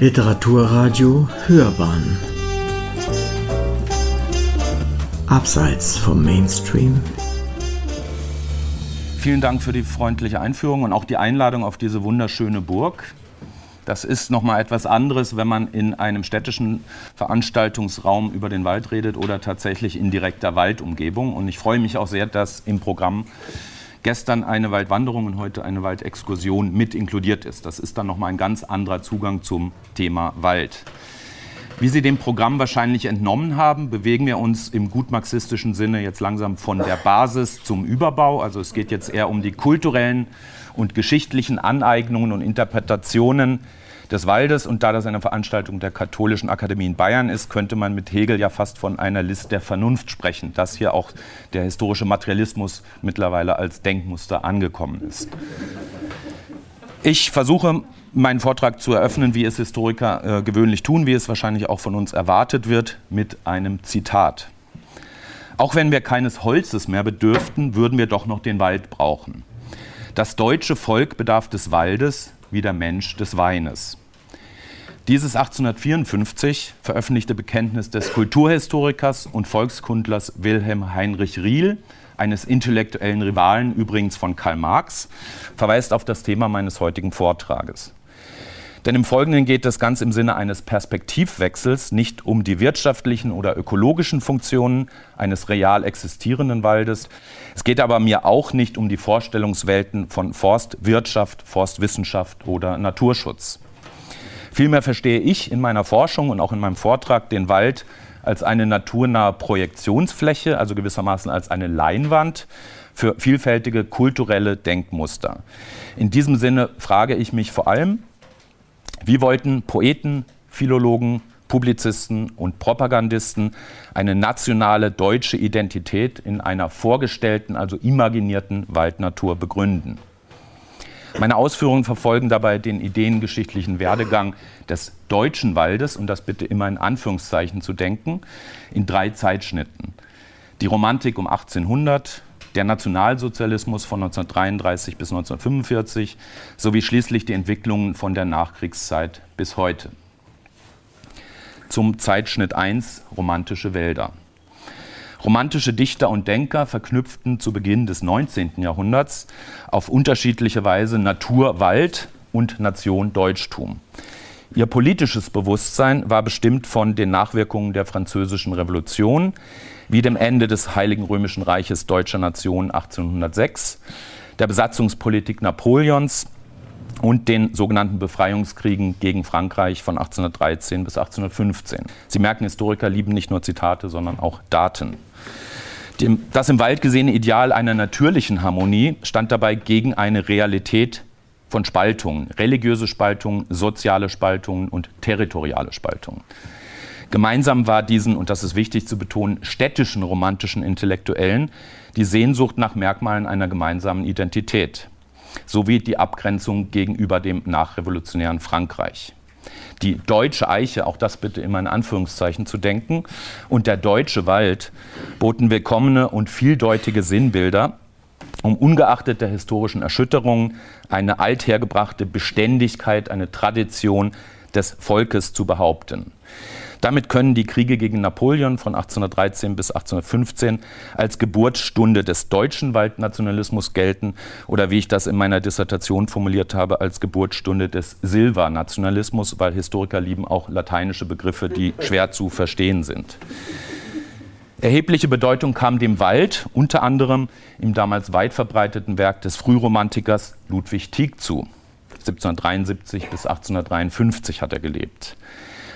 Literaturradio Hörbahn Abseits vom Mainstream Vielen Dank für die freundliche Einführung und auch die Einladung auf diese wunderschöne Burg. Das ist nochmal etwas anderes, wenn man in einem städtischen Veranstaltungsraum über den Wald redet oder tatsächlich in direkter Waldumgebung. Und ich freue mich auch sehr, dass im Programm gestern eine Waldwanderung und heute eine Waldexkursion mit inkludiert ist. Das ist dann nochmal ein ganz anderer Zugang zum Thema Wald. Wie Sie dem Programm wahrscheinlich entnommen haben, bewegen wir uns im gut marxistischen Sinne jetzt langsam von der Basis zum Überbau. Also es geht jetzt eher um die kulturellen und geschichtlichen Aneignungen und Interpretationen des Waldes. Und da das eine Veranstaltung der Katholischen Akademie in Bayern ist, könnte man mit Hegel ja fast von einer List der Vernunft sprechen, dass hier auch der historische Materialismus mittlerweile als Denkmuster angekommen ist. Ich versuche meinen Vortrag zu eröffnen, wie es Historiker äh, gewöhnlich tun, wie es wahrscheinlich auch von uns erwartet wird, mit einem Zitat. Auch wenn wir keines Holzes mehr bedürften, würden wir doch noch den Wald brauchen. Das deutsche Volk bedarf des Waldes wie der Mensch des Weines. Dieses 1854 veröffentlichte Bekenntnis des Kulturhistorikers und Volkskundlers Wilhelm Heinrich Riehl, eines intellektuellen Rivalen übrigens von Karl Marx, verweist auf das Thema meines heutigen Vortrages. Denn im Folgenden geht es ganz im Sinne eines Perspektivwechsels nicht um die wirtschaftlichen oder ökologischen Funktionen eines real existierenden Waldes. Es geht aber mir auch nicht um die Vorstellungswelten von Forstwirtschaft, Forstwissenschaft oder Naturschutz. Vielmehr verstehe ich in meiner Forschung und auch in meinem Vortrag den Wald als eine naturnahe Projektionsfläche, also gewissermaßen als eine Leinwand für vielfältige kulturelle Denkmuster. In diesem Sinne frage ich mich vor allem, wie wollten Poeten, Philologen, Publizisten und Propagandisten eine nationale deutsche Identität in einer vorgestellten, also imaginierten Waldnatur begründen. Meine Ausführungen verfolgen dabei den ideengeschichtlichen Werdegang des deutschen Waldes, und das bitte immer in Anführungszeichen zu denken, in drei Zeitschnitten. Die Romantik um 1800, der Nationalsozialismus von 1933 bis 1945 sowie schließlich die Entwicklungen von der Nachkriegszeit bis heute. Zum Zeitschnitt 1 Romantische Wälder. Romantische Dichter und Denker verknüpften zu Beginn des 19. Jahrhunderts auf unterschiedliche Weise Natur, Wald und Nation Deutschtum. Ihr politisches Bewusstsein war bestimmt von den Nachwirkungen der Französischen Revolution, wie dem Ende des Heiligen Römischen Reiches deutscher Nation 1806, der Besatzungspolitik Napoleons und den sogenannten Befreiungskriegen gegen Frankreich von 1813 bis 1815. Sie merken, Historiker lieben nicht nur Zitate, sondern auch Daten. Das im Wald gesehene Ideal einer natürlichen Harmonie stand dabei gegen eine Realität von Spaltungen, religiöse Spaltungen, soziale Spaltungen und territoriale Spaltungen. Gemeinsam war diesen, und das ist wichtig zu betonen, städtischen romantischen Intellektuellen die Sehnsucht nach Merkmalen einer gemeinsamen Identität sowie die Abgrenzung gegenüber dem nachrevolutionären Frankreich. Die deutsche Eiche, auch das bitte immer in Anführungszeichen zu denken, und der deutsche Wald boten willkommene und vieldeutige Sinnbilder, um ungeachtet der historischen Erschütterungen eine althergebrachte Beständigkeit, eine Tradition des Volkes zu behaupten. Damit können die Kriege gegen Napoleon von 1813 bis 1815 als Geburtsstunde des deutschen Waldnationalismus gelten oder wie ich das in meiner Dissertation formuliert habe, als Geburtsstunde des Silva-Nationalismus, weil Historiker lieben auch lateinische Begriffe, die schwer zu verstehen sind. Erhebliche Bedeutung kam dem Wald unter anderem im damals weit verbreiteten Werk des Frühromantikers Ludwig Tieck zu. 1773 bis 1853 hat er gelebt.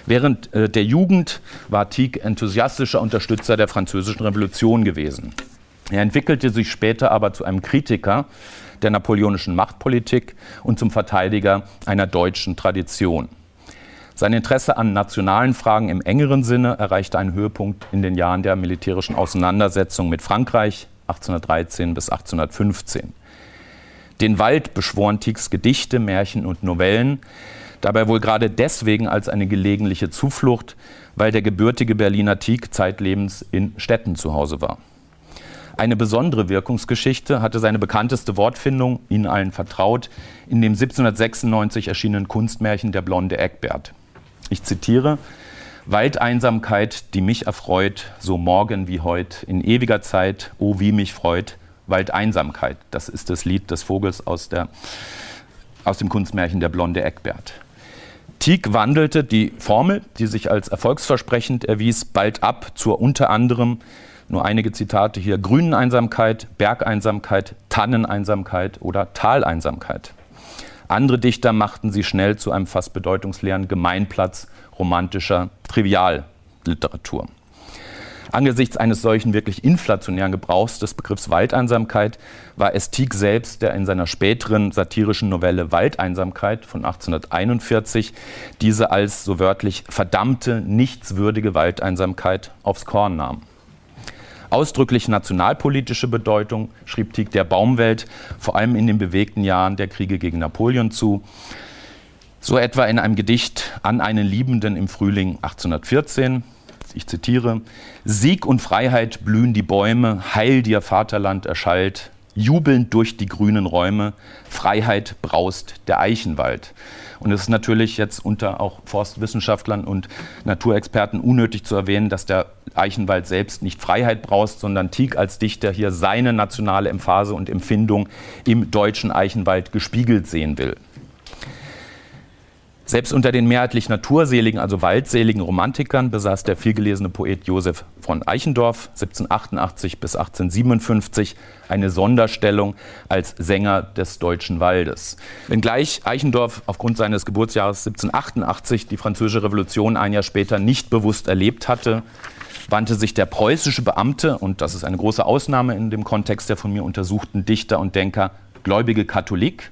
Während äh, der Jugend war Tieck enthusiastischer Unterstützer der Französischen Revolution gewesen. Er entwickelte sich später aber zu einem Kritiker der napoleonischen Machtpolitik und zum Verteidiger einer deutschen Tradition. Sein Interesse an nationalen Fragen im engeren Sinne erreichte einen Höhepunkt in den Jahren der militärischen Auseinandersetzung mit Frankreich 1813 bis 1815. Den Wald beschworen Tiecks Gedichte, Märchen und Novellen, Dabei wohl gerade deswegen als eine gelegentliche Zuflucht, weil der gebürtige Berliner Tieck zeitlebens in Städten zu Hause war. Eine besondere Wirkungsgeschichte hatte seine bekannteste Wortfindung, Ihnen allen vertraut, in dem 1796 erschienenen Kunstmärchen Der blonde Eckbert. Ich zitiere, Waldeinsamkeit, die mich erfreut, so morgen wie heut, in ewiger Zeit, oh wie mich freut, Waldeinsamkeit. Das ist das Lied des Vogels aus, der, aus dem Kunstmärchen Der blonde Eckbert. Tieck wandelte die Formel, die sich als erfolgsversprechend erwies, bald ab zur unter anderem, nur einige Zitate hier, Grüneneinsamkeit, Bergeinsamkeit, Tanneneinsamkeit oder Taleinsamkeit. Andere Dichter machten sie schnell zu einem fast bedeutungsleeren Gemeinplatz romantischer Trivialliteratur. Angesichts eines solchen wirklich inflationären Gebrauchs des Begriffs Waldeinsamkeit war Estig selbst, der in seiner späteren satirischen Novelle Waldeinsamkeit von 1841 diese als so wörtlich verdammte, nichtswürdige Waldeinsamkeit aufs Korn nahm. Ausdrücklich nationalpolitische Bedeutung schrieb Tieck der Baumwelt vor allem in den bewegten Jahren der Kriege gegen Napoleon zu. So etwa in einem Gedicht an einen Liebenden im Frühling 1814, ich zitiere, Sieg und Freiheit blühen die Bäume, Heil dir Vaterland erschallt, jubelnd durch die grünen Räume, Freiheit braust der Eichenwald. Und es ist natürlich jetzt unter auch Forstwissenschaftlern und Naturexperten unnötig zu erwähnen, dass der Eichenwald selbst nicht Freiheit braust, sondern Tieck als Dichter hier seine nationale Emphase und Empfindung im deutschen Eichenwald gespiegelt sehen will. Selbst unter den mehrheitlich naturseligen, also waldseligen Romantikern besaß der vielgelesene Poet Josef von Eichendorff 1788 bis 1857 eine Sonderstellung als Sänger des deutschen Waldes. Wenngleich Eichendorff aufgrund seines Geburtsjahres 1788 die französische Revolution ein Jahr später nicht bewusst erlebt hatte, wandte sich der preußische Beamte, und das ist eine große Ausnahme in dem Kontext der von mir untersuchten Dichter und Denker, gläubige Katholik,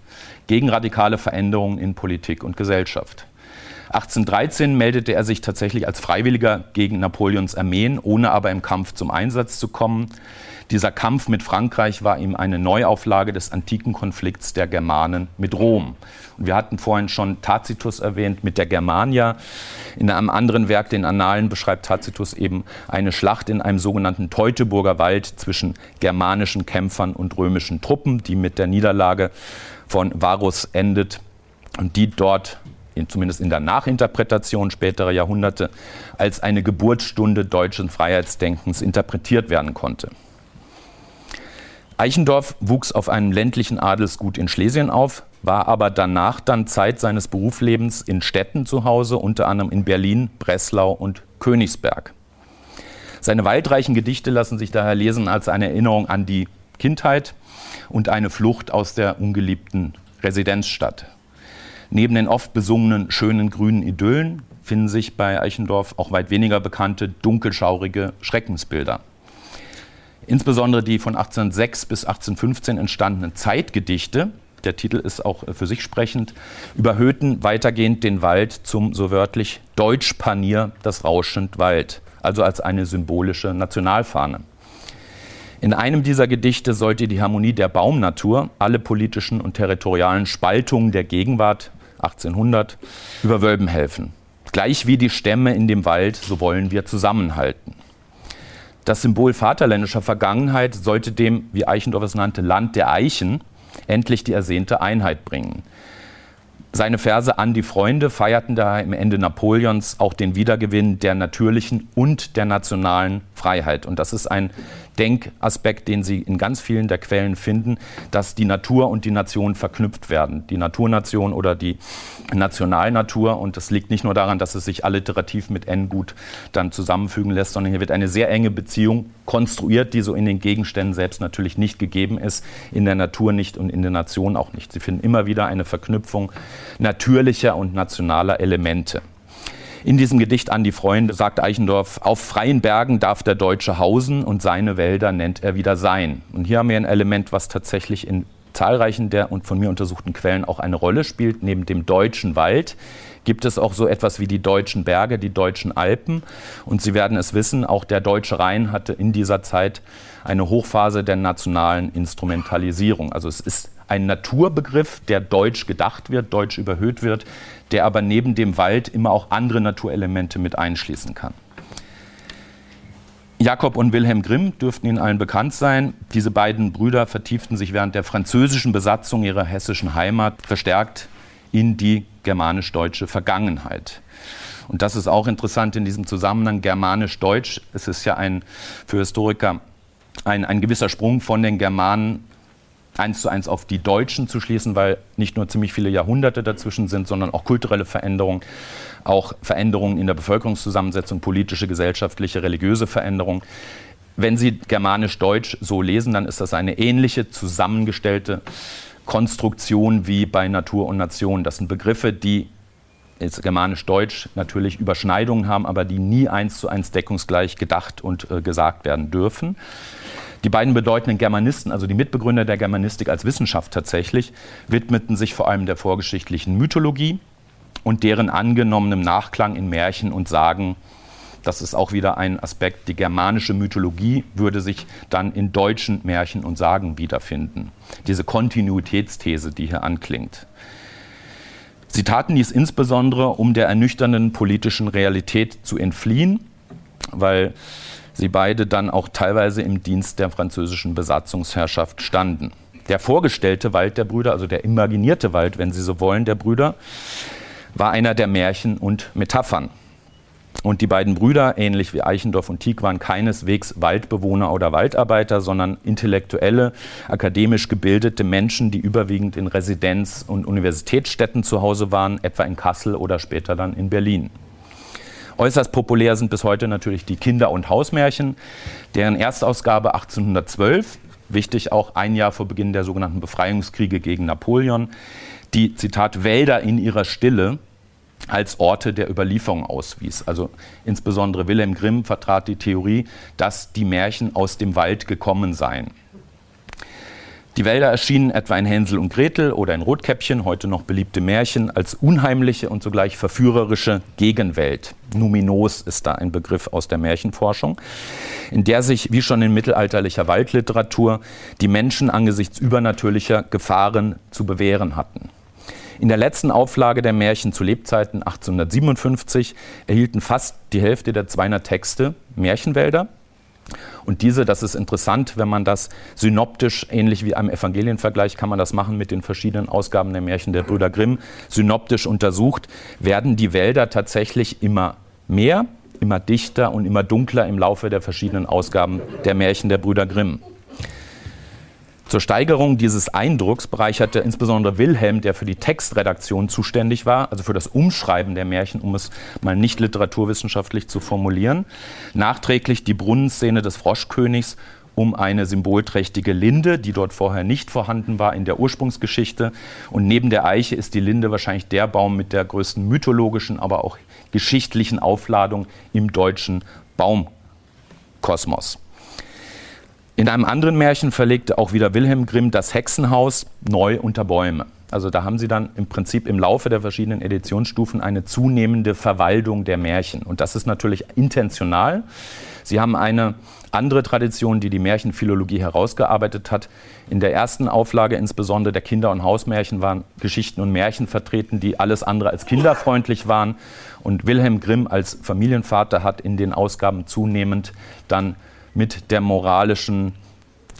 gegen radikale Veränderungen in Politik und Gesellschaft. 1813 meldete er sich tatsächlich als Freiwilliger gegen Napoleons Armeen, ohne aber im Kampf zum Einsatz zu kommen. Dieser Kampf mit Frankreich war ihm eine Neuauflage des antiken Konflikts der Germanen mit Rom. Und wir hatten vorhin schon Tacitus erwähnt mit der Germania. In einem anderen Werk, den Annalen, beschreibt Tacitus eben eine Schlacht in einem sogenannten Teutoburger Wald zwischen germanischen Kämpfern und römischen Truppen, die mit der Niederlage von Varus endet und die dort in, zumindest in der Nachinterpretation späterer Jahrhunderte als eine Geburtsstunde deutschen Freiheitsdenkens interpretiert werden konnte. Eichendorff wuchs auf einem ländlichen Adelsgut in Schlesien auf, war aber danach dann Zeit seines Berufslebens in Städten zu Hause, unter anderem in Berlin, Breslau und Königsberg. Seine waldreichen Gedichte lassen sich daher lesen als eine Erinnerung an die Kindheit, und eine Flucht aus der ungeliebten Residenzstadt. Neben den oft besungenen schönen grünen Idyllen finden sich bei Eichendorff auch weit weniger bekannte dunkelschaurige Schreckensbilder. Insbesondere die von 1806 bis 1815 entstandenen Zeitgedichte, der Titel ist auch für sich sprechend, überhöhten weitergehend den Wald zum so wörtlich Deutschpanier, das rauschend Wald, also als eine symbolische Nationalfahne. In einem dieser Gedichte sollte die Harmonie der Baumnatur alle politischen und territorialen Spaltungen der Gegenwart 1800 überwölben helfen. Gleich wie die Stämme in dem Wald, so wollen wir zusammenhalten. Das Symbol vaterländischer Vergangenheit sollte dem, wie Eichendorff es nannte, Land der Eichen endlich die ersehnte Einheit bringen. Seine Verse an die Freunde feierten daher im Ende Napoleons auch den Wiedergewinn der natürlichen und der nationalen Freiheit. Und das ist ein Denkaspekt, den Sie in ganz vielen der Quellen finden, dass die Natur und die Nation verknüpft werden. Die Naturnation oder die Nationalnatur. Und das liegt nicht nur daran, dass es sich alliterativ mit N gut dann zusammenfügen lässt, sondern hier wird eine sehr enge Beziehung konstruiert, die so in den Gegenständen selbst natürlich nicht gegeben ist, in der Natur nicht und in der Nation auch nicht. Sie finden immer wieder eine Verknüpfung natürlicher und nationaler Elemente. In diesem Gedicht an die Freunde sagt Eichendorff, auf freien Bergen darf der Deutsche hausen und seine Wälder nennt er wieder sein. Und hier haben wir ein Element, was tatsächlich in zahlreichen der und von mir untersuchten Quellen auch eine Rolle spielt. Neben dem deutschen Wald gibt es auch so etwas wie die deutschen Berge, die deutschen Alpen. Und Sie werden es wissen, auch der deutsche Rhein hatte in dieser Zeit eine Hochphase der nationalen Instrumentalisierung. Also es ist ein Naturbegriff, der deutsch gedacht wird, deutsch überhöht wird, der aber neben dem Wald immer auch andere Naturelemente mit einschließen kann. Jakob und Wilhelm Grimm dürften Ihnen allen bekannt sein. Diese beiden Brüder vertieften sich während der französischen Besatzung ihrer hessischen Heimat verstärkt in die germanisch-deutsche Vergangenheit. Und das ist auch interessant in diesem Zusammenhang, germanisch-deutsch. Es ist ja ein, für Historiker ein, ein gewisser Sprung von den Germanen eins zu eins auf die Deutschen zu schließen, weil nicht nur ziemlich viele Jahrhunderte dazwischen sind, sondern auch kulturelle Veränderungen, auch Veränderungen in der Bevölkerungszusammensetzung, politische, gesellschaftliche, religiöse Veränderungen. Wenn Sie germanisch-deutsch so lesen, dann ist das eine ähnliche zusammengestellte Konstruktion wie bei Natur und Nation. Das sind Begriffe, die jetzt germanisch-deutsch natürlich Überschneidungen haben, aber die nie eins zu eins deckungsgleich gedacht und äh, gesagt werden dürfen. Die beiden bedeutenden Germanisten, also die Mitbegründer der Germanistik als Wissenschaft tatsächlich, widmeten sich vor allem der vorgeschichtlichen Mythologie und deren angenommenem Nachklang in Märchen und Sagen. Das ist auch wieder ein Aspekt. Die germanische Mythologie würde sich dann in deutschen Märchen und Sagen wiederfinden. Diese Kontinuitätsthese, die hier anklingt. Sie taten dies insbesondere, um der ernüchternden politischen Realität zu entfliehen, weil sie beide dann auch teilweise im Dienst der französischen Besatzungsherrschaft standen. Der vorgestellte Wald der Brüder, also der imaginierte Wald, wenn Sie so wollen, der Brüder, war einer der Märchen und Metaphern. Und die beiden Brüder, ähnlich wie Eichendorff und Tieck, waren keineswegs Waldbewohner oder Waldarbeiter, sondern intellektuelle, akademisch gebildete Menschen, die überwiegend in Residenz- und Universitätsstädten zu Hause waren, etwa in Kassel oder später dann in Berlin. Äußerst populär sind bis heute natürlich die Kinder- und Hausmärchen, deren Erstausgabe 1812, wichtig auch ein Jahr vor Beginn der sogenannten Befreiungskriege gegen Napoleon, die, Zitat, Wälder in ihrer Stille als Orte der Überlieferung auswies. Also insbesondere Wilhelm Grimm vertrat die Theorie, dass die Märchen aus dem Wald gekommen seien. Die Wälder erschienen etwa in Hänsel und Gretel oder in Rotkäppchen, heute noch beliebte Märchen, als unheimliche und zugleich verführerische Gegenwelt. Numinos ist da ein Begriff aus der Märchenforschung, in der sich, wie schon in mittelalterlicher Waldliteratur, die Menschen angesichts übernatürlicher Gefahren zu bewähren hatten. In der letzten Auflage der Märchen zu Lebzeiten 1857 erhielten fast die Hälfte der 200 Texte Märchenwälder und diese, das ist interessant, wenn man das synoptisch, ähnlich wie einem Evangelienvergleich, kann man das machen mit den verschiedenen Ausgaben der Märchen der Brüder Grimm, synoptisch untersucht, werden die Wälder tatsächlich immer mehr, immer dichter und immer dunkler im Laufe der verschiedenen Ausgaben der Märchen der Brüder Grimm. Zur Steigerung dieses Eindrucks bereicherte insbesondere Wilhelm, der für die Textredaktion zuständig war, also für das Umschreiben der Märchen, um es mal nicht literaturwissenschaftlich zu formulieren, nachträglich die Brunnenszene des Froschkönigs um eine symbolträchtige Linde, die dort vorher nicht vorhanden war in der Ursprungsgeschichte. Und neben der Eiche ist die Linde wahrscheinlich der Baum mit der größten mythologischen, aber auch geschichtlichen Aufladung im deutschen Baumkosmos. In einem anderen Märchen verlegte auch wieder Wilhelm Grimm das Hexenhaus neu unter Bäume. Also da haben Sie dann im Prinzip im Laufe der verschiedenen Editionsstufen eine zunehmende Verwaldung der Märchen. Und das ist natürlich intentional. Sie haben eine andere Tradition, die die Märchenphilologie herausgearbeitet hat. In der ersten Auflage insbesondere der Kinder- und Hausmärchen waren Geschichten und Märchen vertreten, die alles andere als kinderfreundlich waren. Und Wilhelm Grimm als Familienvater hat in den Ausgaben zunehmend dann mit der moralischen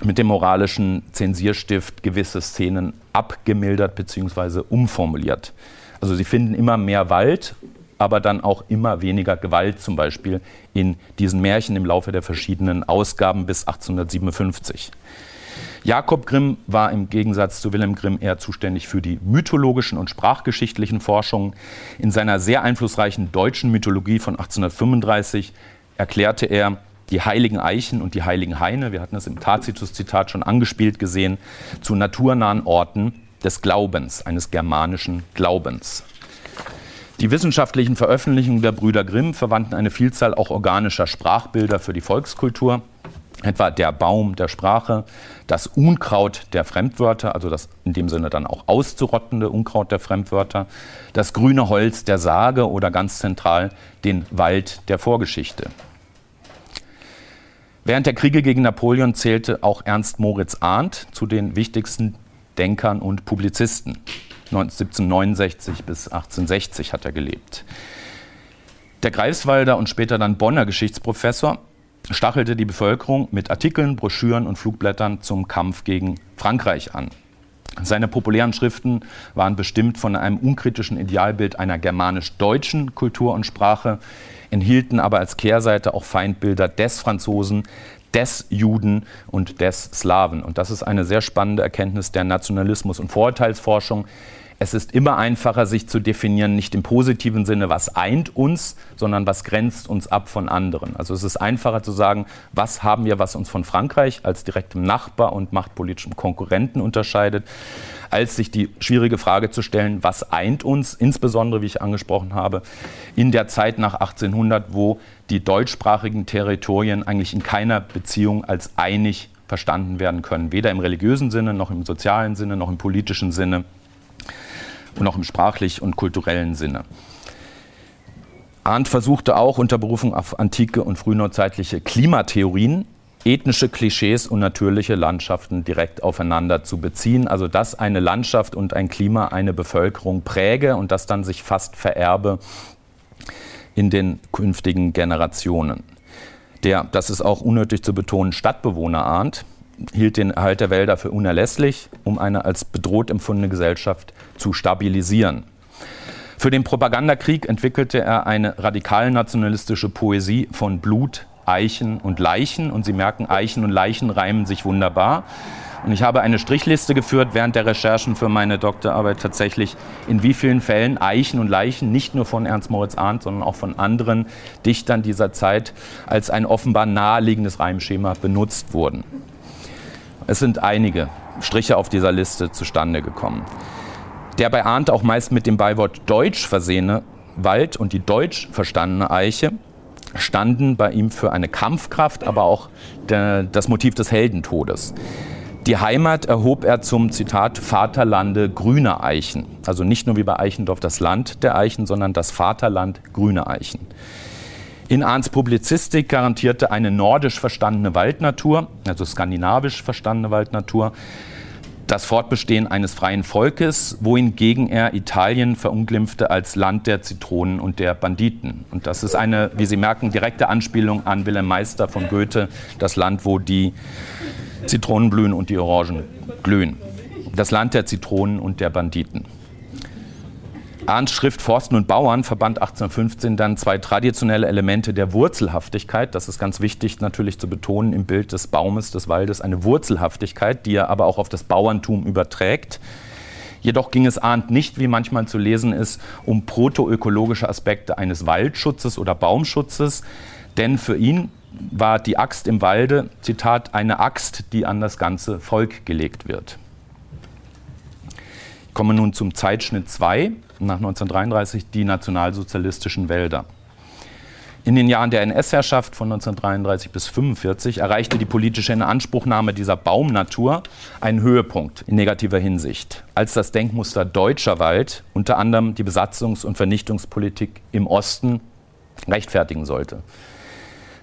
mit dem moralischen Zensierstift gewisse Szenen abgemildert bzw. umformuliert. Also sie finden immer mehr Wald, aber dann auch immer weniger Gewalt zum Beispiel in diesen Märchen im Laufe der verschiedenen Ausgaben bis 1857. Jakob Grimm war im Gegensatz zu Wilhelm Grimm eher zuständig für die mythologischen und sprachgeschichtlichen Forschungen. In seiner sehr einflussreichen deutschen Mythologie von 1835 erklärte er, die heiligen Eichen und die heiligen Haine, wir hatten es im Tacitus-Zitat schon angespielt gesehen, zu naturnahen Orten des Glaubens, eines germanischen Glaubens. Die wissenschaftlichen Veröffentlichungen der Brüder Grimm verwandten eine Vielzahl auch organischer Sprachbilder für die Volkskultur, etwa der Baum der Sprache, das Unkraut der Fremdwörter, also das in dem Sinne dann auch auszurottende Unkraut der Fremdwörter, das grüne Holz der Sage oder ganz zentral den Wald der Vorgeschichte. Während der Kriege gegen Napoleon zählte auch Ernst Moritz Arndt zu den wichtigsten Denkern und Publizisten. 1769 bis 1860 hat er gelebt. Der Greifswalder und später dann Bonner Geschichtsprofessor stachelte die Bevölkerung mit Artikeln, Broschüren und Flugblättern zum Kampf gegen Frankreich an. Seine populären Schriften waren bestimmt von einem unkritischen Idealbild einer germanisch-deutschen Kultur und Sprache, enthielten aber als Kehrseite auch Feindbilder des Franzosen, des Juden und des Slawen. Und das ist eine sehr spannende Erkenntnis der Nationalismus- und Vorurteilsforschung, es ist immer einfacher, sich zu definieren, nicht im positiven Sinne, was eint uns, sondern was grenzt uns ab von anderen. Also es ist einfacher zu sagen, was haben wir, was uns von Frankreich als direktem Nachbar und machtpolitischem Konkurrenten unterscheidet, als sich die schwierige Frage zu stellen, was eint uns, insbesondere, wie ich angesprochen habe, in der Zeit nach 1800, wo die deutschsprachigen Territorien eigentlich in keiner Beziehung als einig verstanden werden können, weder im religiösen Sinne, noch im sozialen Sinne, noch im politischen Sinne und auch im sprachlich und kulturellen Sinne. Arndt versuchte auch unter Berufung auf antike und frühneuzeitliche Klimatheorien ethnische Klischees und natürliche Landschaften direkt aufeinander zu beziehen. Also dass eine Landschaft und ein Klima eine Bevölkerung präge und das dann sich fast vererbe in den künftigen Generationen. Der, das ist auch unnötig zu betonen, Stadtbewohner ahnt, hielt den Erhalt der Wälder für unerlässlich, um eine als bedroht empfundene Gesellschaft zu stabilisieren. Für den Propagandakrieg entwickelte er eine radikal nationalistische Poesie von Blut, Eichen und Leichen. Und Sie merken, Eichen und Leichen reimen sich wunderbar. Und ich habe eine Strichliste geführt während der Recherchen für meine Doktorarbeit tatsächlich, in wie vielen Fällen Eichen und Leichen nicht nur von Ernst Moritz Arndt, sondern auch von anderen Dichtern dieser Zeit als ein offenbar naheliegendes Reimschema benutzt wurden. Es sind einige Striche auf dieser Liste zustande gekommen. Der bei Arndt auch meist mit dem Beiwort Deutsch versehene Wald und die deutsch verstandene Eiche standen bei ihm für eine Kampfkraft, aber auch das Motiv des Heldentodes. Die Heimat erhob er zum Zitat Vaterlande grüner Eichen. Also nicht nur wie bei Eichendorff das Land der Eichen, sondern das Vaterland grüner Eichen. In Arndts Publizistik garantierte eine nordisch verstandene Waldnatur, also skandinavisch verstandene Waldnatur, das Fortbestehen eines freien Volkes, wohingegen er Italien verunglimpfte als Land der Zitronen und der Banditen. Und das ist eine, wie Sie merken, direkte Anspielung an Wilhelm Meister von Goethe, das Land, wo die Zitronen blühen und die Orangen glühen. Das Land der Zitronen und der Banditen. Arndts Schrift Forsten und Bauern verband 1815 dann zwei traditionelle Elemente der Wurzelhaftigkeit. Das ist ganz wichtig natürlich zu betonen im Bild des Baumes, des Waldes, eine Wurzelhaftigkeit, die er aber auch auf das Bauerntum überträgt. Jedoch ging es Arndt nicht, wie manchmal zu lesen ist, um protoökologische Aspekte eines Waldschutzes oder Baumschutzes, denn für ihn war die Axt im Walde, Zitat, eine Axt, die an das ganze Volk gelegt wird. Ich komme nun zum Zeitschnitt 2 nach 1933 die nationalsozialistischen Wälder. In den Jahren der NS-Herrschaft von 1933 bis 1945 erreichte die politische Inanspruchnahme dieser Baumnatur einen Höhepunkt in negativer Hinsicht, als das Denkmuster deutscher Wald unter anderem die Besatzungs- und Vernichtungspolitik im Osten rechtfertigen sollte.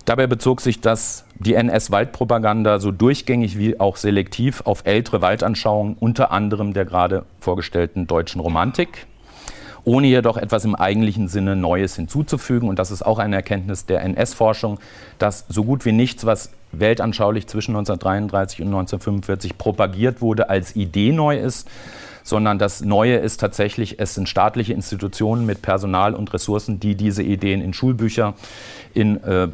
Dabei bezog sich das, die NS-Waldpropaganda so durchgängig wie auch selektiv auf ältere Waldanschauungen, unter anderem der gerade vorgestellten deutschen Romantik, ohne jedoch etwas im eigentlichen Sinne Neues hinzuzufügen. Und das ist auch eine Erkenntnis der NS-Forschung, dass so gut wie nichts, was weltanschaulich zwischen 1933 und 1945 propagiert wurde, als Idee neu ist, sondern das Neue ist tatsächlich, es sind staatliche Institutionen mit Personal und Ressourcen, die diese Ideen in Schulbücher, in äh,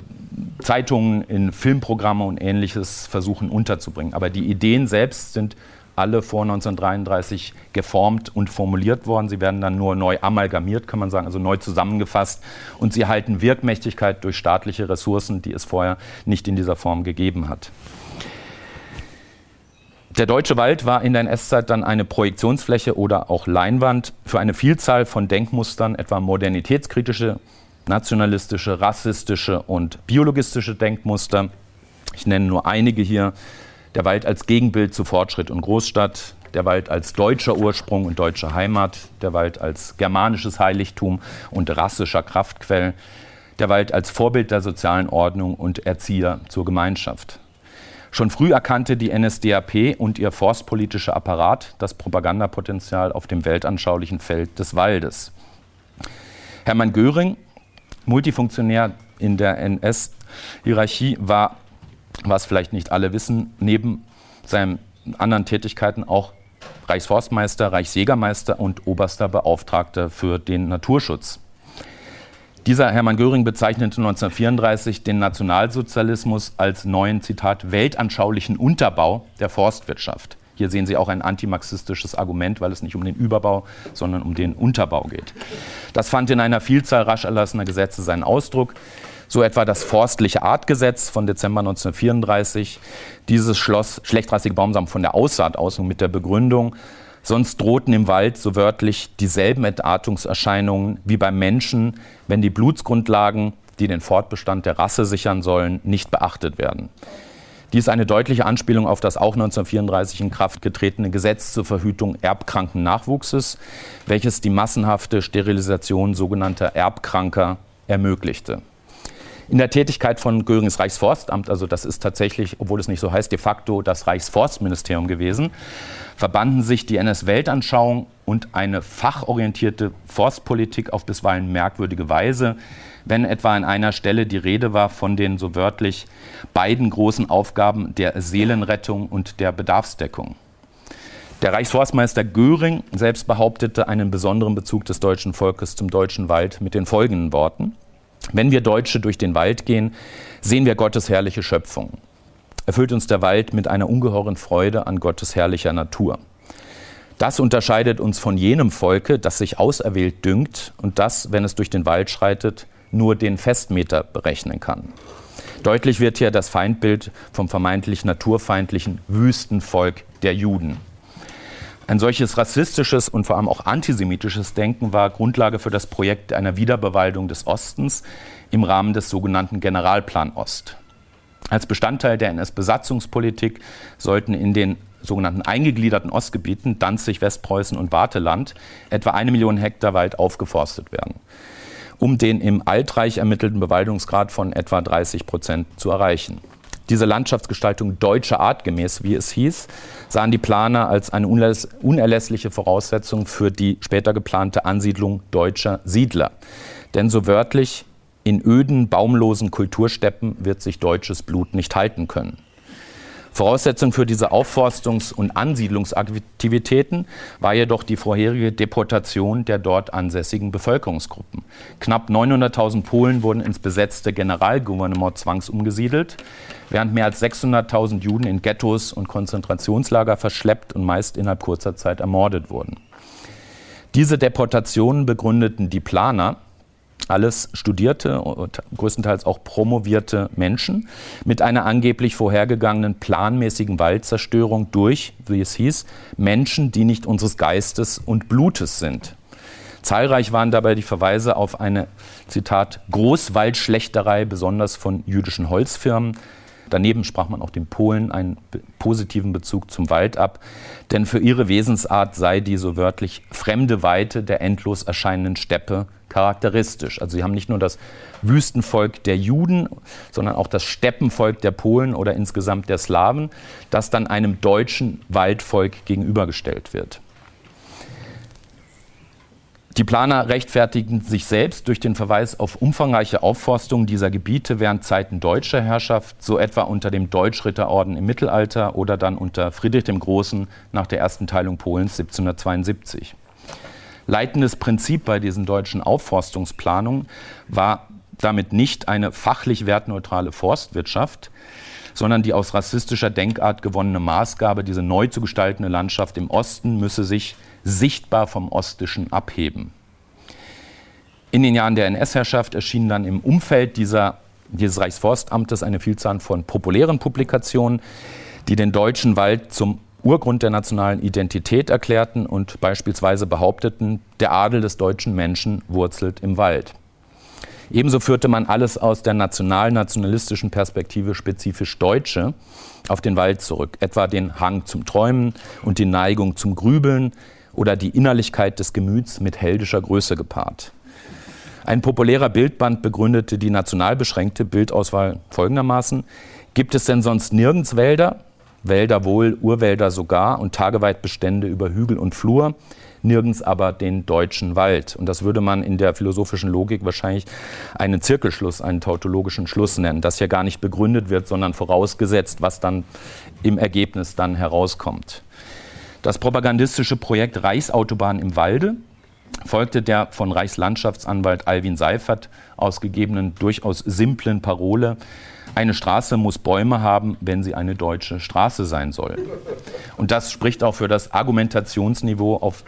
Zeitungen, in Filmprogramme und ähnliches versuchen unterzubringen. Aber die Ideen selbst sind alle vor 1933 geformt und formuliert worden. Sie werden dann nur neu amalgamiert, kann man sagen, also neu zusammengefasst. Und sie halten Wirkmächtigkeit durch staatliche Ressourcen, die es vorher nicht in dieser Form gegeben hat. Der deutsche Wald war in der NS-Zeit dann eine Projektionsfläche oder auch Leinwand für eine Vielzahl von Denkmustern, etwa modernitätskritische, nationalistische, rassistische und biologistische Denkmuster. Ich nenne nur einige hier der Wald als Gegenbild zu Fortschritt und Großstadt, der Wald als deutscher Ursprung und deutsche Heimat, der Wald als germanisches Heiligtum und rassischer Kraftquell, der Wald als Vorbild der sozialen Ordnung und Erzieher zur Gemeinschaft. Schon früh erkannte die NSDAP und ihr forstpolitischer Apparat das Propagandapotenzial auf dem weltanschaulichen Feld des Waldes. Hermann Göring, Multifunktionär in der NS-Hierarchie, war was vielleicht nicht alle wissen, neben seinen anderen Tätigkeiten auch Reichsforstmeister, Reichsjägermeister und oberster Beauftragter für den Naturschutz. Dieser Hermann Göring bezeichnete 1934 den Nationalsozialismus als neuen, Zitat, weltanschaulichen Unterbau der Forstwirtschaft. Hier sehen Sie auch ein antimarxistisches Argument, weil es nicht um den Überbau, sondern um den Unterbau geht. Das fand in einer Vielzahl rasch erlassener Gesetze seinen Ausdruck. So etwa das Forstliche Artgesetz von Dezember 1934. Dieses schloss schlechtrassige Baumsamen von der Aussaat aus und mit der Begründung, sonst drohten im Wald so wörtlich dieselben Entartungserscheinungen wie beim Menschen, wenn die Blutsgrundlagen, die den Fortbestand der Rasse sichern sollen, nicht beachtet werden. Dies ist eine deutliche Anspielung auf das auch 1934 in Kraft getretene Gesetz zur Verhütung erbkranken Nachwuchses, welches die massenhafte Sterilisation sogenannter Erbkranker ermöglichte. In der Tätigkeit von Görings Reichsforstamt, also das ist tatsächlich, obwohl es nicht so heißt, de facto das Reichsforstministerium gewesen, verbanden sich die NS-Weltanschauung und eine fachorientierte Forstpolitik auf bisweilen merkwürdige Weise, wenn etwa an einer Stelle die Rede war von den so wörtlich beiden großen Aufgaben der Seelenrettung und der Bedarfsdeckung. Der Reichsforstmeister Göring selbst behauptete einen besonderen Bezug des deutschen Volkes zum deutschen Wald mit den folgenden Worten. Wenn wir Deutsche durch den Wald gehen, sehen wir Gottes herrliche Schöpfung. Erfüllt uns der Wald mit einer ungeheuren Freude an Gottes herrlicher Natur. Das unterscheidet uns von jenem Volke, das sich auserwählt dünkt und das, wenn es durch den Wald schreitet, nur den Festmeter berechnen kann. Deutlich wird hier das Feindbild vom vermeintlich naturfeindlichen Wüstenvolk der Juden. Ein solches rassistisches und vor allem auch antisemitisches Denken war Grundlage für das Projekt einer Wiederbewaldung des Ostens im Rahmen des sogenannten Generalplan Ost. Als Bestandteil der NS-Besatzungspolitik sollten in den sogenannten eingegliederten Ostgebieten Danzig, Westpreußen und Warteland etwa eine Million Hektar Wald aufgeforstet werden um den im Altreich ermittelten Bewaldungsgrad von etwa 30 Prozent zu erreichen. Diese Landschaftsgestaltung deutscher Art gemäß, wie es hieß, sahen die Planer als eine unerlässliche Voraussetzung für die später geplante Ansiedlung deutscher Siedler. Denn so wörtlich, in öden, baumlosen Kultursteppen wird sich deutsches Blut nicht halten können. Voraussetzung für diese Aufforstungs- und Ansiedlungsaktivitäten war jedoch die vorherige Deportation der dort ansässigen Bevölkerungsgruppen. Knapp 900.000 Polen wurden ins besetzte Generalgouvernement zwangsumgesiedelt, während mehr als 600.000 Juden in Ghettos und Konzentrationslager verschleppt und meist innerhalb kurzer Zeit ermordet wurden. Diese Deportationen begründeten die Planer alles studierte und größtenteils auch promovierte Menschen mit einer angeblich vorhergegangenen planmäßigen Waldzerstörung durch, wie es hieß, Menschen, die nicht unseres Geistes und Blutes sind. Zahlreich waren dabei die Verweise auf eine, Zitat, Großwaldschlechterei, besonders von jüdischen Holzfirmen. Daneben sprach man auch den Polen einen positiven Bezug zum Wald ab, denn für ihre Wesensart sei die so wörtlich fremde Weite der endlos erscheinenden Steppe charakteristisch. Also sie haben nicht nur das Wüstenvolk der Juden, sondern auch das Steppenvolk der Polen oder insgesamt der Slawen, das dann einem deutschen Waldvolk gegenübergestellt wird. Die Planer rechtfertigen sich selbst durch den Verweis auf umfangreiche Aufforstung dieser Gebiete während Zeiten deutscher Herrschaft, so etwa unter dem Deutschritterorden im Mittelalter oder dann unter Friedrich dem Großen nach der ersten Teilung Polens 1772. Leitendes Prinzip bei diesen deutschen Aufforstungsplanungen war damit nicht eine fachlich wertneutrale Forstwirtschaft, sondern die aus rassistischer Denkart gewonnene Maßgabe, diese neu zu gestaltende Landschaft im Osten müsse sich sichtbar vom Ostischen abheben. In den Jahren der NS-Herrschaft erschienen dann im Umfeld dieser, dieses Reichsforstamtes eine Vielzahl von populären Publikationen, die den deutschen Wald zum Urgrund der nationalen Identität erklärten und beispielsweise behaupteten, der Adel des deutschen Menschen wurzelt im Wald. Ebenso führte man alles aus der national-nationalistischen Perspektive spezifisch Deutsche auf den Wald zurück, etwa den Hang zum Träumen und die Neigung zum Grübeln oder die Innerlichkeit des Gemüts mit heldischer Größe gepaart. Ein populärer Bildband begründete die national beschränkte Bildauswahl folgendermaßen. Gibt es denn sonst nirgends Wälder? Wälder wohl, Urwälder sogar und Tageweitbestände über Hügel und Flur, nirgends aber den deutschen Wald. Und das würde man in der philosophischen Logik wahrscheinlich einen Zirkelschluss, einen tautologischen Schluss nennen, das hier gar nicht begründet wird, sondern vorausgesetzt, was dann im Ergebnis dann herauskommt. Das propagandistische Projekt Reichsautobahn im Walde folgte der von Reichslandschaftsanwalt Alwin Seifert ausgegebenen durchaus simplen Parole, eine Straße muss Bäume haben, wenn sie eine deutsche Straße sein soll. Und das spricht auch für das Argumentationsniveau, auf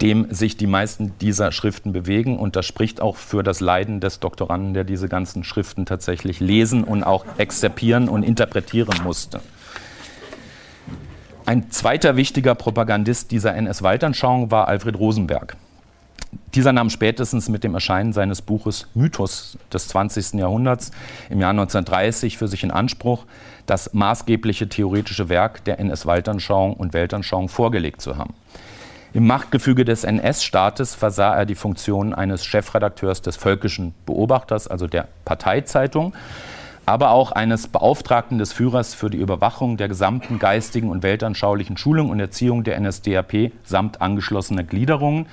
dem sich die meisten dieser Schriften bewegen. Und das spricht auch für das Leiden des Doktoranden, der diese ganzen Schriften tatsächlich lesen und auch exzerpieren und interpretieren musste. Ein zweiter wichtiger Propagandist dieser NS-Waldanschauung war Alfred Rosenberg. Dieser nahm spätestens mit dem Erscheinen seines Buches Mythos des 20. Jahrhunderts im Jahr 1930 für sich in Anspruch, das maßgebliche theoretische Werk der NS-Weltanschauung und Weltanschauung vorgelegt zu haben. Im Machtgefüge des NS-Staates versah er die Funktion eines Chefredakteurs des Völkischen Beobachters, also der Parteizeitung, aber auch eines Beauftragten des Führers für die Überwachung der gesamten geistigen und weltanschaulichen Schulung und Erziehung der NSDAP samt angeschlossener Gliederungen,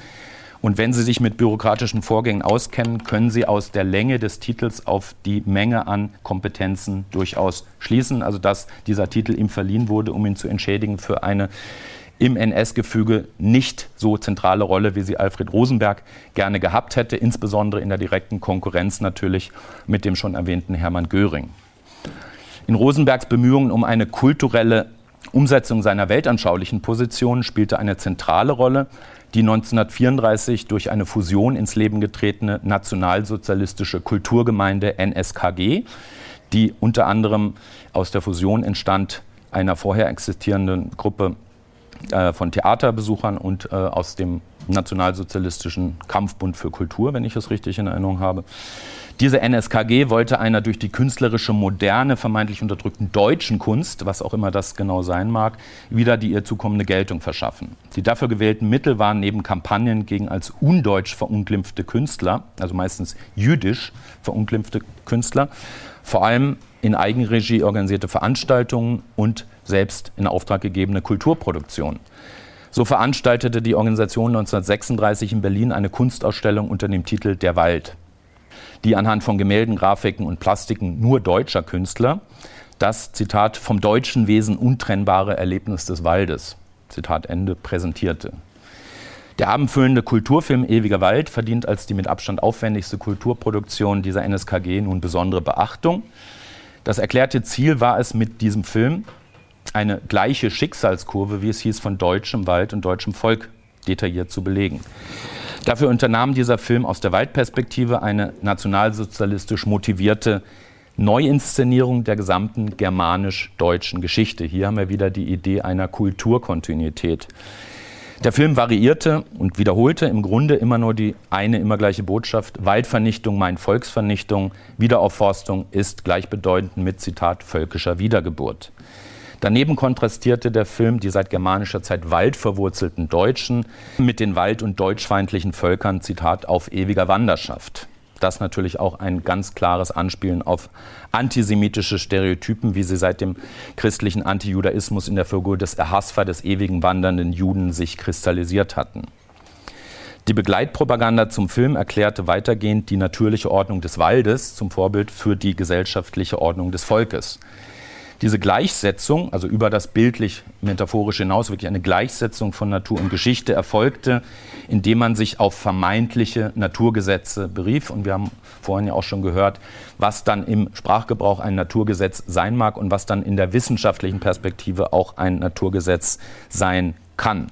und wenn Sie sich mit bürokratischen Vorgängen auskennen, können Sie aus der Länge des Titels auf die Menge an Kompetenzen durchaus schließen. Also dass dieser Titel ihm verliehen wurde, um ihn zu entschädigen für eine im NS-Gefüge nicht so zentrale Rolle, wie sie Alfred Rosenberg gerne gehabt hätte, insbesondere in der direkten Konkurrenz natürlich mit dem schon erwähnten Hermann Göring. In Rosenbergs Bemühungen um eine kulturelle Umsetzung seiner weltanschaulichen Position spielte eine zentrale Rolle die 1934 durch eine Fusion ins Leben getretene nationalsozialistische Kulturgemeinde NSKG, die unter anderem aus der Fusion entstand einer vorher existierenden Gruppe äh, von Theaterbesuchern und äh, aus dem nationalsozialistischen Kampfbund für Kultur, wenn ich es richtig in Erinnerung habe. Diese NSKG wollte einer durch die künstlerische Moderne vermeintlich unterdrückten deutschen Kunst, was auch immer das genau sein mag, wieder die ihr zukommende Geltung verschaffen. Die dafür gewählten Mittel waren neben Kampagnen gegen als undeutsch verunglimpfte Künstler, also meistens jüdisch verunglimpfte Künstler, vor allem in Eigenregie organisierte Veranstaltungen und selbst in Auftrag gegebene Kulturproduktionen. So veranstaltete die Organisation 1936 in Berlin eine Kunstausstellung unter dem Titel Der Wald die anhand von Gemälden, Grafiken und Plastiken nur deutscher Künstler das, Zitat, vom deutschen Wesen untrennbare Erlebnis des Waldes, Zitat Ende, präsentierte. Der abendfüllende Kulturfilm Ewiger Wald verdient als die mit Abstand aufwendigste Kulturproduktion dieser NSKG nun besondere Beachtung. Das erklärte Ziel war es mit diesem Film, eine gleiche Schicksalskurve, wie es hieß, von deutschem Wald und deutschem Volk detailliert zu belegen. Dafür unternahm dieser Film aus der Waldperspektive eine nationalsozialistisch motivierte Neuinszenierung der gesamten germanisch-deutschen Geschichte. Hier haben wir wieder die Idee einer Kulturkontinuität. Der Film variierte und wiederholte im Grunde immer nur die eine immer gleiche Botschaft: Waldvernichtung meint Volksvernichtung, Wiederaufforstung ist gleichbedeutend mit Zitat völkischer Wiedergeburt. Daneben kontrastierte der Film die seit germanischer Zeit waldverwurzelten Deutschen mit den wald- und deutschfeindlichen Völkern, Zitat, auf ewiger Wanderschaft. Das natürlich auch ein ganz klares Anspielen auf antisemitische Stereotypen, wie sie seit dem christlichen Antijudaismus in der Figur des Erhasfer des ewigen wandernden Juden sich kristallisiert hatten. Die Begleitpropaganda zum Film erklärte weitergehend die natürliche Ordnung des Waldes zum Vorbild für die gesellschaftliche Ordnung des Volkes diese Gleichsetzung, also über das bildlich-metaphorische hinaus, wirklich eine Gleichsetzung von Natur und Geschichte erfolgte, indem man sich auf vermeintliche Naturgesetze berief. Und wir haben vorhin ja auch schon gehört, was dann im Sprachgebrauch ein Naturgesetz sein mag und was dann in der wissenschaftlichen Perspektive auch ein Naturgesetz sein kann.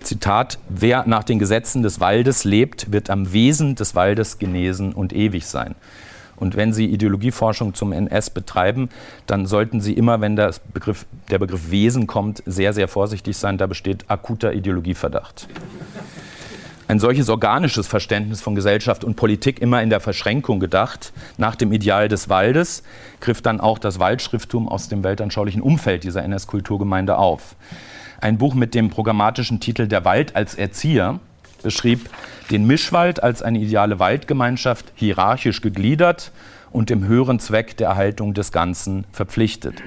Zitat, wer nach den Gesetzen des Waldes lebt, wird am Wesen des Waldes genesen und ewig sein. Und wenn Sie Ideologieforschung zum NS betreiben, dann sollten Sie immer, wenn der Begriff, der Begriff Wesen kommt, sehr, sehr vorsichtig sein. Da besteht akuter Ideologieverdacht. Ein solches organisches Verständnis von Gesellschaft und Politik immer in der Verschränkung gedacht, nach dem Ideal des Waldes, griff dann auch das Waldschrifttum aus dem weltanschaulichen Umfeld dieser NS-Kulturgemeinde auf. Ein Buch mit dem programmatischen Titel Der Wald als Erzieher beschrieb den Mischwald als eine ideale Waldgemeinschaft hierarchisch gegliedert und dem höheren Zweck der Erhaltung des Ganzen verpflichtet.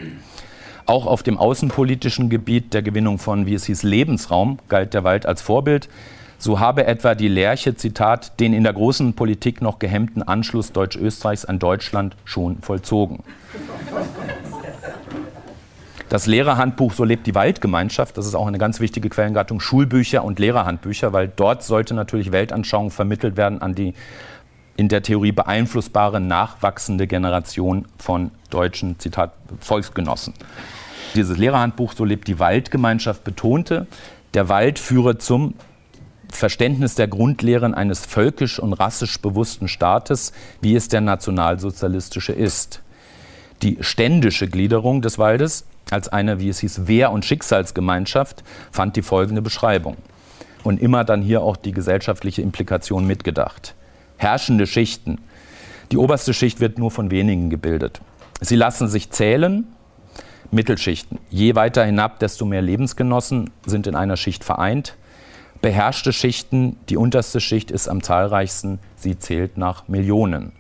Auch auf dem außenpolitischen Gebiet der Gewinnung von, wie es hieß, Lebensraum galt der Wald als Vorbild. So habe etwa die Lerche, Zitat, den in der großen Politik noch gehemmten Anschluss Deutsch-Österreichs an Deutschland schon vollzogen. Das Lehrerhandbuch So lebt die Waldgemeinschaft, das ist auch eine ganz wichtige Quellengattung, Schulbücher und Lehrerhandbücher, weil dort sollte natürlich Weltanschauung vermittelt werden an die in der Theorie beeinflussbare nachwachsende Generation von deutschen, Zitat, Volksgenossen. Dieses Lehrerhandbuch So lebt die Waldgemeinschaft betonte, der Wald führe zum Verständnis der Grundlehren eines völkisch und rassisch bewussten Staates, wie es der nationalsozialistische ist. Die ständische Gliederung des Waldes als eine, wie es hieß, Wehr- und Schicksalsgemeinschaft fand die folgende Beschreibung. Und immer dann hier auch die gesellschaftliche Implikation mitgedacht. Herrschende Schichten. Die oberste Schicht wird nur von wenigen gebildet. Sie lassen sich zählen, Mittelschichten. Je weiter hinab, desto mehr Lebensgenossen sind in einer Schicht vereint. Beherrschte Schichten, die unterste Schicht ist am zahlreichsten, sie zählt nach Millionen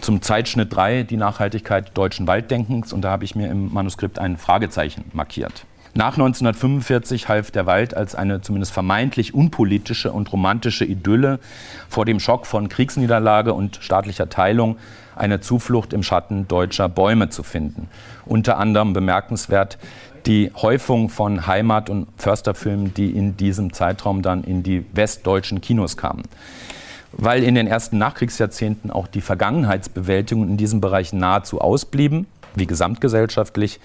zum Zeitschnitt 3 die Nachhaltigkeit deutschen Walddenkens und da habe ich mir im Manuskript ein Fragezeichen markiert. Nach 1945 half der Wald als eine zumindest vermeintlich unpolitische und romantische Idylle vor dem Schock von Kriegsniederlage und staatlicher Teilung eine Zuflucht im Schatten deutscher Bäume zu finden. Unter anderem bemerkenswert die Häufung von Heimat- und Försterfilmen, die in diesem Zeitraum dann in die westdeutschen Kinos kamen weil in den ersten Nachkriegsjahrzehnten auch die Vergangenheitsbewältigung in diesem Bereich nahezu ausblieben, wie gesamtgesellschaftlich,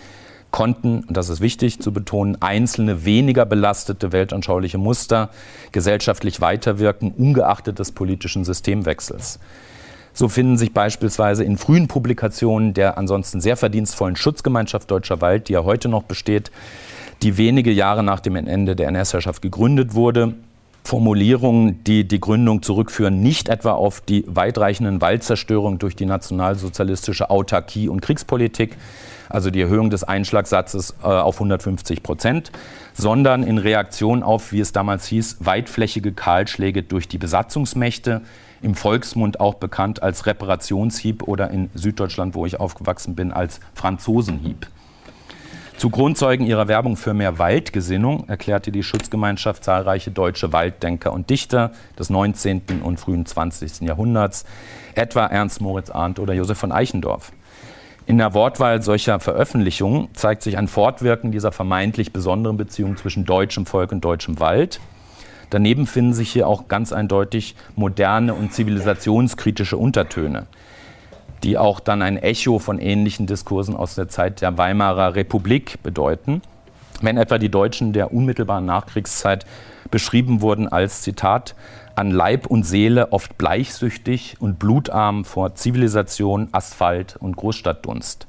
konnten, und das ist wichtig zu betonen, einzelne weniger belastete weltanschauliche Muster gesellschaftlich weiterwirken, ungeachtet des politischen Systemwechsels. So finden sich beispielsweise in frühen Publikationen der ansonsten sehr verdienstvollen Schutzgemeinschaft Deutscher Wald, die ja heute noch besteht, die wenige Jahre nach dem Ende der NS-Herrschaft gegründet wurde, Formulierungen, die die Gründung zurückführen, nicht etwa auf die weitreichenden Waldzerstörungen durch die nationalsozialistische Autarkie und Kriegspolitik, also die Erhöhung des Einschlagsatzes äh, auf 150 Prozent, sondern in Reaktion auf, wie es damals hieß, weitflächige Kahlschläge durch die Besatzungsmächte, im Volksmund auch bekannt als Reparationshieb oder in Süddeutschland, wo ich aufgewachsen bin, als Franzosenhieb. Zu Grundzeugen ihrer Werbung für mehr Waldgesinnung erklärte die Schutzgemeinschaft zahlreiche deutsche Walddenker und Dichter des 19. und frühen 20. Jahrhunderts, etwa Ernst Moritz Arndt oder Josef von Eichendorff. In der Wortwahl solcher Veröffentlichungen zeigt sich ein Fortwirken dieser vermeintlich besonderen Beziehung zwischen deutschem Volk und deutschem Wald. Daneben finden sich hier auch ganz eindeutig moderne und zivilisationskritische Untertöne die auch dann ein Echo von ähnlichen Diskursen aus der Zeit der Weimarer Republik bedeuten. Wenn etwa die Deutschen der unmittelbaren Nachkriegszeit beschrieben wurden als Zitat an Leib und Seele oft bleichsüchtig und blutarm vor Zivilisation, Asphalt und Großstadtdunst.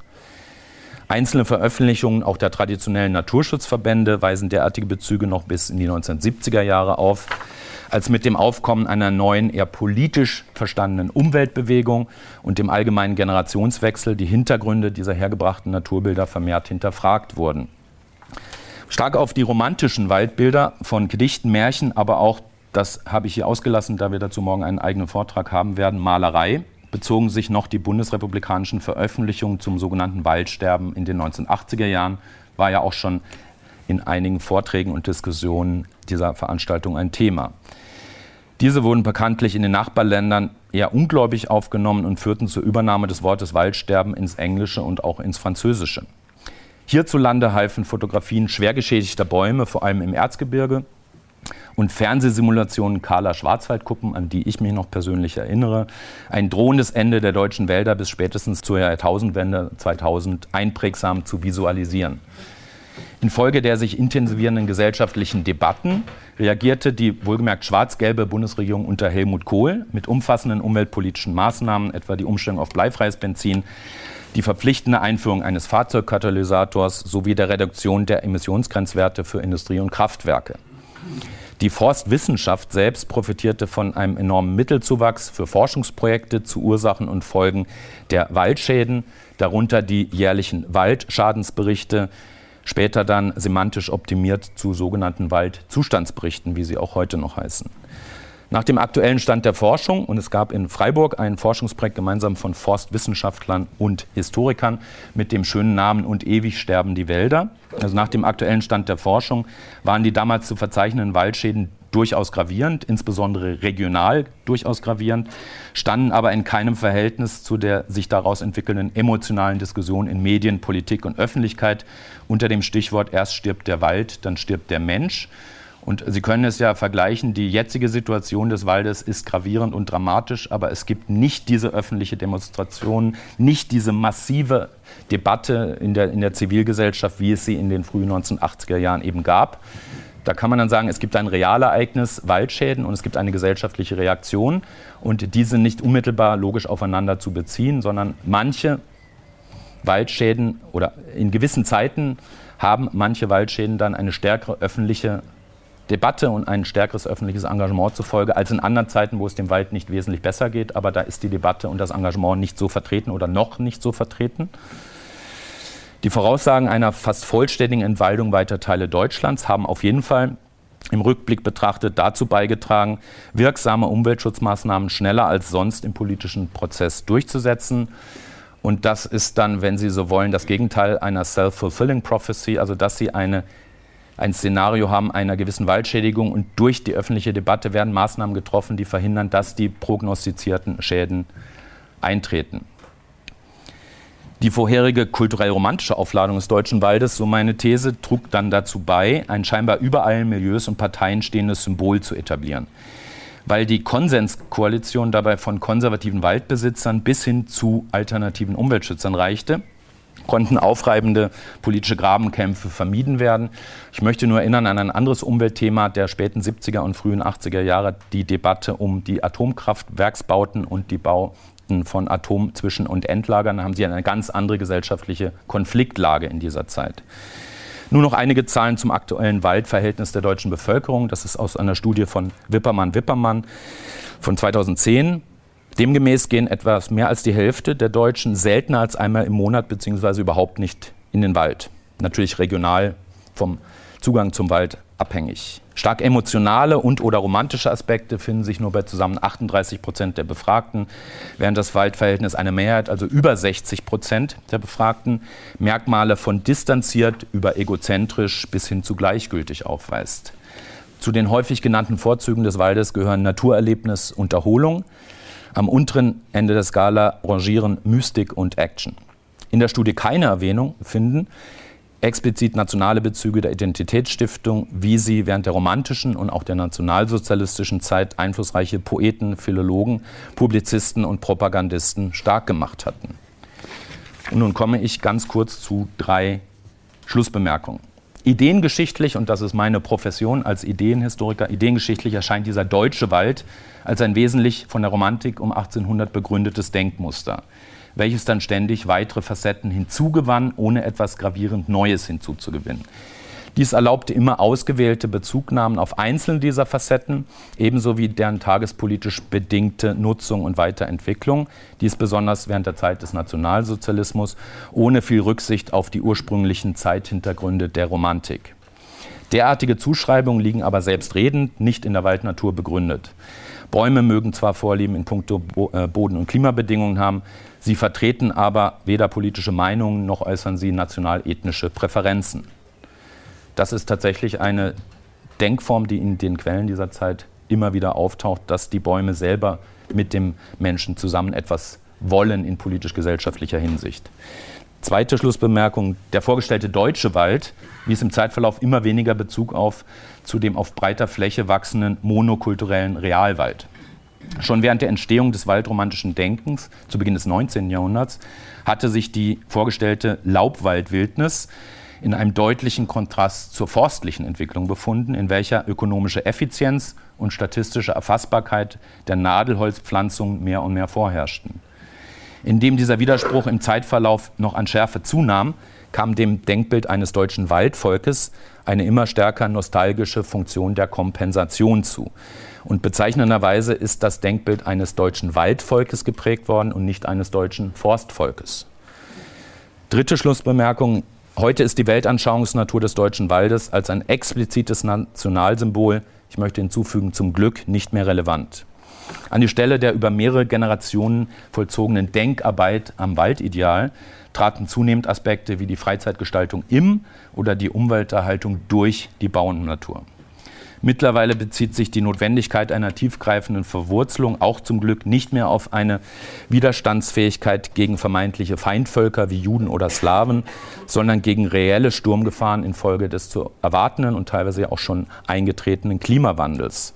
Einzelne Veröffentlichungen auch der traditionellen Naturschutzverbände weisen derartige Bezüge noch bis in die 1970er Jahre auf als mit dem Aufkommen einer neuen, eher politisch verstandenen Umweltbewegung und dem allgemeinen Generationswechsel die Hintergründe dieser hergebrachten Naturbilder vermehrt hinterfragt wurden. Stark auf die romantischen Waldbilder von Gedichten, Märchen, aber auch, das habe ich hier ausgelassen, da wir dazu morgen einen eigenen Vortrag haben werden, Malerei, bezogen sich noch die bundesrepublikanischen Veröffentlichungen zum sogenannten Waldsterben in den 1980er Jahren, war ja auch schon in einigen Vorträgen und Diskussionen dieser Veranstaltung ein Thema. Diese wurden bekanntlich in den Nachbarländern eher ungläubig aufgenommen und führten zur Übernahme des Wortes Waldsterben ins Englische und auch ins Französische. Hierzulande halfen Fotografien schwer geschädigter Bäume, vor allem im Erzgebirge, und Fernsehsimulationen kahler Schwarzwaldkuppen, an die ich mich noch persönlich erinnere, ein drohendes Ende der deutschen Wälder bis spätestens zur Jahrtausendwende 2000 einprägsam zu visualisieren. Infolge der sich intensivierenden gesellschaftlichen Debatten reagierte die wohlgemerkt schwarz-gelbe Bundesregierung unter Helmut Kohl mit umfassenden umweltpolitischen Maßnahmen, etwa die Umstellung auf bleifreies Benzin, die verpflichtende Einführung eines Fahrzeugkatalysators sowie der Reduktion der Emissionsgrenzwerte für Industrie und Kraftwerke. Die Forstwissenschaft selbst profitierte von einem enormen Mittelzuwachs für Forschungsprojekte zu Ursachen und Folgen der Waldschäden, darunter die jährlichen Waldschadensberichte, später dann semantisch optimiert zu sogenannten Waldzustandsberichten, wie sie auch heute noch heißen. Nach dem aktuellen Stand der Forschung, und es gab in Freiburg ein Forschungsprojekt gemeinsam von Forstwissenschaftlern und Historikern mit dem schönen Namen Und ewig sterben die Wälder. Also nach dem aktuellen Stand der Forschung waren die damals zu verzeichnenden Waldschäden durchaus gravierend, insbesondere regional durchaus gravierend, standen aber in keinem Verhältnis zu der sich daraus entwickelnden emotionalen Diskussion in Medien, Politik und Öffentlichkeit unter dem Stichwort erst stirbt der Wald, dann stirbt der Mensch. Und Sie können es ja vergleichen, die jetzige Situation des Waldes ist gravierend und dramatisch, aber es gibt nicht diese öffentliche Demonstration, nicht diese massive Debatte in der, in der Zivilgesellschaft, wie es sie in den frühen 1980er Jahren eben gab. Da kann man dann sagen, es gibt ein Realereignis, Waldschäden, und es gibt eine gesellschaftliche Reaktion. Und die sind nicht unmittelbar logisch aufeinander zu beziehen, sondern manche Waldschäden oder in gewissen Zeiten haben manche Waldschäden dann eine stärkere öffentliche Debatte und ein stärkeres öffentliches Engagement zufolge als in anderen Zeiten, wo es dem Wald nicht wesentlich besser geht. Aber da ist die Debatte und das Engagement nicht so vertreten oder noch nicht so vertreten. Die Voraussagen einer fast vollständigen Entwaldung weiter Teile Deutschlands haben auf jeden Fall im Rückblick betrachtet dazu beigetragen, wirksame Umweltschutzmaßnahmen schneller als sonst im politischen Prozess durchzusetzen. Und das ist dann, wenn Sie so wollen, das Gegenteil einer self-fulfilling prophecy, also dass Sie eine ein Szenario haben einer gewissen Waldschädigung und durch die öffentliche Debatte werden Maßnahmen getroffen, die verhindern, dass die prognostizierten Schäden eintreten. Die vorherige kulturell-romantische Aufladung des deutschen Waldes, so meine These, trug dann dazu bei, ein scheinbar über allen Milieus und Parteien stehendes Symbol zu etablieren. Weil die Konsenskoalition dabei von konservativen Waldbesitzern bis hin zu alternativen Umweltschützern reichte, konnten aufreibende politische Grabenkämpfe vermieden werden. Ich möchte nur erinnern an ein anderes Umweltthema der späten 70er und frühen 80er Jahre, die Debatte um die Atomkraftwerksbauten und die Bauten von Atomzwischen- und Endlagern. Haben sie eine ganz andere gesellschaftliche Konfliktlage in dieser Zeit. Nur noch einige Zahlen zum aktuellen Waldverhältnis der deutschen Bevölkerung. Das ist aus einer Studie von Wippermann-Wippermann von 2010. Demgemäß gehen etwas mehr als die Hälfte der Deutschen seltener als einmal im Monat bzw. überhaupt nicht in den Wald. Natürlich regional vom Zugang zum Wald abhängig. Stark emotionale und oder romantische Aspekte finden sich nur bei zusammen 38 Prozent der Befragten, während das Waldverhältnis eine Mehrheit, also über 60 Prozent der Befragten, Merkmale von distanziert über egozentrisch bis hin zu gleichgültig aufweist. Zu den häufig genannten Vorzügen des Waldes gehören Naturerlebnis und Erholung, am unteren Ende der Skala rangieren Mystik und Action. In der Studie keine Erwähnung finden explizit nationale Bezüge der Identitätsstiftung, wie sie während der romantischen und auch der nationalsozialistischen Zeit einflussreiche Poeten, Philologen, Publizisten und Propagandisten stark gemacht hatten. Und nun komme ich ganz kurz zu drei Schlussbemerkungen. Ideengeschichtlich, und das ist meine Profession als Ideenhistoriker, ideengeschichtlich erscheint dieser deutsche Wald als ein wesentlich von der Romantik um 1800 begründetes Denkmuster, welches dann ständig weitere Facetten hinzugewann, ohne etwas gravierend Neues hinzuzugewinnen. Dies erlaubte immer ausgewählte Bezugnahmen auf einzelne dieser Facetten, ebenso wie deren tagespolitisch bedingte Nutzung und Weiterentwicklung, dies besonders während der Zeit des Nationalsozialismus, ohne viel Rücksicht auf die ursprünglichen Zeithintergründe der Romantik. Derartige Zuschreibungen liegen aber selbstredend nicht in der Waldnatur begründet. Bäume mögen zwar Vorlieben in puncto äh, Boden- und Klimabedingungen haben, sie vertreten aber weder politische Meinungen noch äußern sie national-ethnische Präferenzen. Das ist tatsächlich eine Denkform, die in den Quellen dieser Zeit immer wieder auftaucht, dass die Bäume selber mit dem Menschen zusammen etwas wollen in politisch-gesellschaftlicher Hinsicht. Zweite Schlussbemerkung, der vorgestellte deutsche Wald wies im Zeitverlauf immer weniger Bezug auf zu dem auf breiter Fläche wachsenden monokulturellen Realwald. Schon während der Entstehung des waldromantischen Denkens zu Beginn des 19. Jahrhunderts hatte sich die vorgestellte Laubwaldwildnis in einem deutlichen Kontrast zur forstlichen Entwicklung befunden, in welcher ökonomische Effizienz und statistische Erfassbarkeit der Nadelholzpflanzung mehr und mehr vorherrschten. Indem dieser Widerspruch im Zeitverlauf noch an Schärfe zunahm, kam dem Denkbild eines deutschen Waldvolkes eine immer stärker nostalgische Funktion der Kompensation zu. Und bezeichnenderweise ist das Denkbild eines deutschen Waldvolkes geprägt worden und nicht eines deutschen Forstvolkes. Dritte Schlussbemerkung. Heute ist die Weltanschauungsnatur des deutschen Waldes als ein explizites Nationalsymbol, ich möchte hinzufügen, zum Glück nicht mehr relevant. An die Stelle der über mehrere Generationen vollzogenen Denkarbeit am Waldideal traten zunehmend Aspekte wie die Freizeitgestaltung im oder die Umwelterhaltung durch die Bauernnatur. Mittlerweile bezieht sich die Notwendigkeit einer tiefgreifenden Verwurzelung auch zum Glück nicht mehr auf eine Widerstandsfähigkeit gegen vermeintliche Feindvölker wie Juden oder Slawen, sondern gegen reelle Sturmgefahren infolge des zu erwartenden und teilweise auch schon eingetretenen Klimawandels.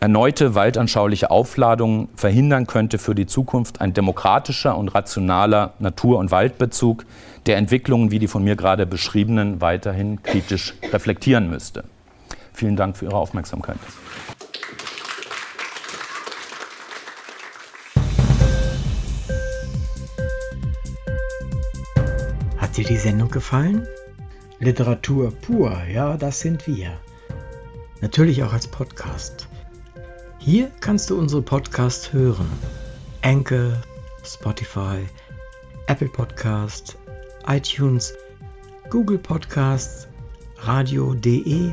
Erneute waldanschauliche Aufladungen verhindern könnte für die Zukunft ein demokratischer und rationaler Natur- und Waldbezug, der Entwicklungen wie die von mir gerade beschriebenen weiterhin kritisch reflektieren müsste. Vielen Dank für Ihre Aufmerksamkeit. Hat dir die Sendung gefallen? Literatur pur, ja, das sind wir. Natürlich auch als Podcast. Hier kannst du unsere Podcasts hören. Anchor, Spotify, Apple Podcast, iTunes, Google Podcasts, radio.de